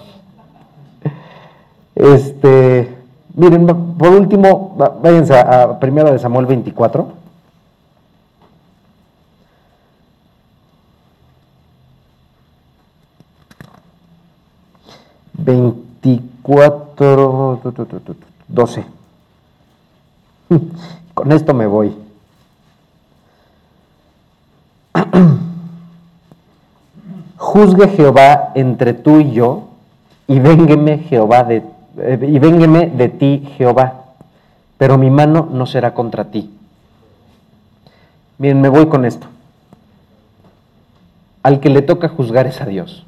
Este, miren, por último, váyanse a, primero de Samuel 24. 24, 12. Con esto me voy. (clears throat) Juzgue Jehová entre tú y yo, y véngueme Jehová de eh, y de ti Jehová, pero mi mano no será contra ti. Bien, me voy con esto. Al que le toca juzgar es a Dios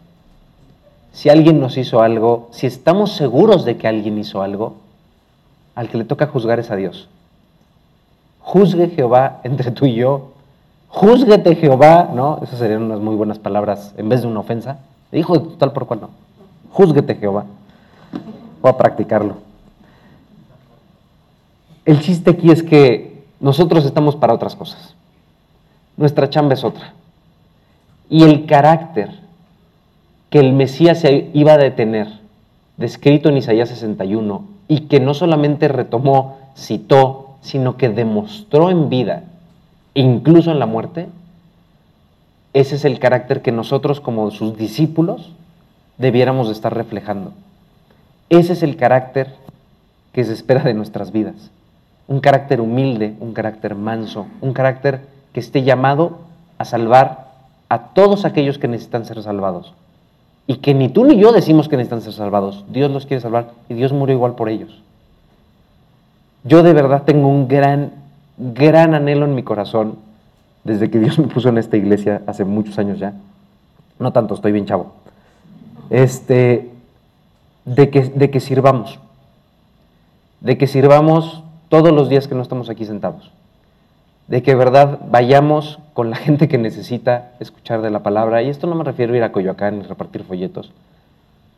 si alguien nos hizo algo, si estamos seguros de que alguien hizo algo, al que le toca juzgar es a Dios. Juzgue Jehová entre tú y yo. Júzguete Jehová, ¿no? Esas serían unas muy buenas palabras en vez de una ofensa. Hijo de tal por cual no. Júzguete Jehová. Voy a practicarlo. El chiste aquí es que nosotros estamos para otras cosas. Nuestra chamba es otra. Y el carácter que el Mesías iba a detener, descrito en Isaías 61, y que no solamente retomó, citó, sino que demostró en vida, incluso en la muerte, ese es el carácter que nosotros como sus discípulos debiéramos de estar reflejando. Ese es el carácter que se espera de nuestras vidas. Un carácter humilde, un carácter manso, un carácter que esté llamado a salvar a todos aquellos que necesitan ser salvados y que ni tú ni yo decimos que necesitan ser salvados. Dios los quiere salvar y Dios murió igual por ellos. Yo de verdad tengo un gran, gran anhelo en mi corazón desde que Dios me puso en esta iglesia hace muchos años ya. No tanto, estoy bien chavo. Este, de que, de que sirvamos. De que sirvamos todos los días que no estamos aquí sentados de que verdad vayamos con la (laughs) gente que necesita escuchar de la palabra. Y esto no me refiero a ir a Coyoacán y repartir folletos.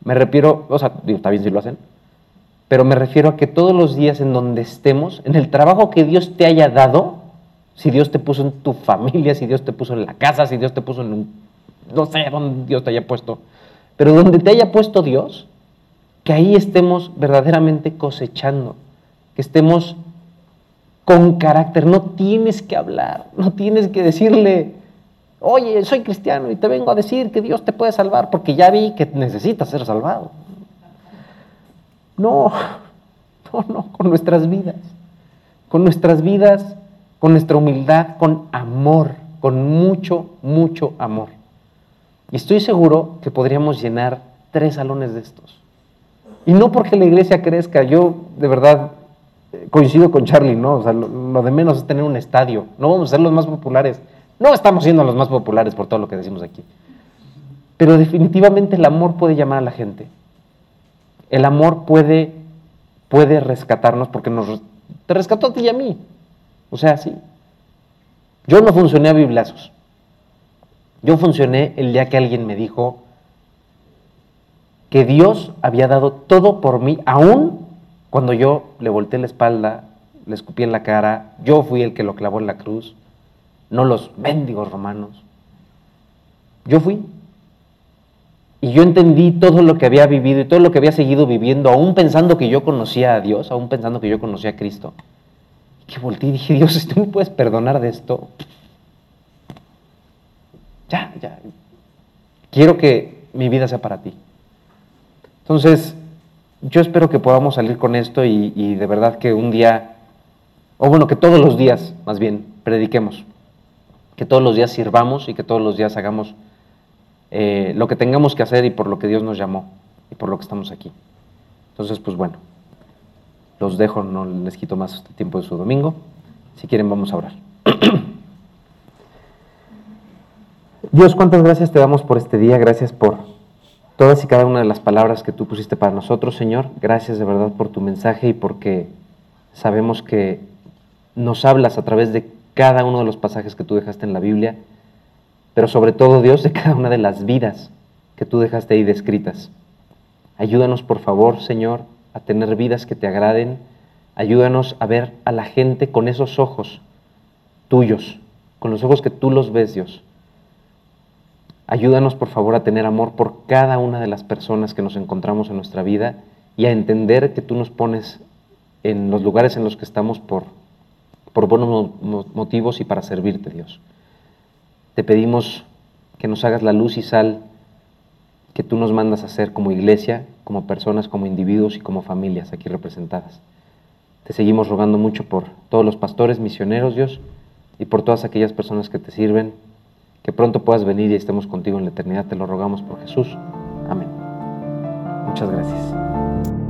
Me refiero, o sea, digo, está si lo hacen, pero me refiero a que todos los días en donde estemos, en el trabajo que Dios te haya dado, si Dios te puso en tu familia, si Dios te puso en la casa, si Dios te puso en un, no sé dónde Dios te haya puesto, pero donde te haya puesto Dios, que ahí estemos verdaderamente cosechando que estemos con carácter. No tienes que hablar, no tienes que decirle, oye, soy cristiano y te vengo a decir que Dios te puede salvar porque ya vi que necesitas ser salvado. No, (laughs) no, no, con nuestras vidas, con nuestras vidas, con nuestra humildad, con amor, con mucho, mucho amor. Y estoy seguro que podríamos llenar tres salones de estos. Y no porque la iglesia crezca, yo de verdad eh, coincido con Charlie, ¿no? O sea, lo, lo, de menos es tener un estadio. No vamos a ser los más populares. No estamos siendo los más populares por todo lo que decimos aquí. Pero definitivamente el amor puede llamar a la gente. El amor puede, puede rescatarnos porque nos te rescató a ti y a mí. O sea, sí. Yo no funcioné a biblazos. Yo funcioné el día que alguien me dijo que Dios había dado todo por mí, aún cuando yo le volteé la espalda, le escupí en la cara, yo fui el que lo clavó en la cruz, no los mendigos romanos. Yo fui. Y yo entendí todo lo que había vivido y todo lo que había seguido viviendo, aún pensando que yo conocía a Dios, aún pensando que yo conocía a Cristo. Y que volteé y dije, Dios, tú me puedes perdonar de esto, ya, ya. Quiero que mi vida sea para ti. Entonces, yo espero que podamos salir con esto y, y, de verdad que un día, o bueno, que todos los días, más bien, prediquemos. Que todos los días sirvamos y que todos los días hagamos eh, lo que tengamos que hacer y por lo que Dios nos llamó y por lo que estamos aquí. Entonces, pues bueno, los dejo, no les quito más este tiempo de su domingo. Si quieren, vamos a orar. (clears throat) Dios, cuántas gracias te damos por este día, gracias por todas y cada una de las palabras que tú pusiste para nosotros, Señor. Gracias de verdad por tu mensaje y porque sabemos que nos hablas a través de cada uno de los pasajes que tú dejaste en la Biblia, pero sobre todo, Dios, de cada una de las vidas que tú dejaste ahí descritas. Ayúdanos, por favor, Señor, a tener vidas que te agraden. Ayúdanos a ver a la gente con esos ojos tuyos, con los ojos que tú los ves, Dios. Ayúdanos, por favor, a tener amor por cada una de las personas que nos encontramos en nuestra vida y a entender que tú nos pones en los lugares en los que estamos por, por buenos motivos y para servirte, Dios. Te pedimos que nos hagas la luz y sal que tú nos mandas a hacer como iglesia, como personas, como individuos y como familias aquí representadas. Te seguimos rogando mucho por todos los pastores, misioneros, Dios, y por todas aquellas personas que te sirven que pronto puedas venir y estemos contigo en la eternidad. Te lo rogamos por Jesús. Amén. Muchas gracias.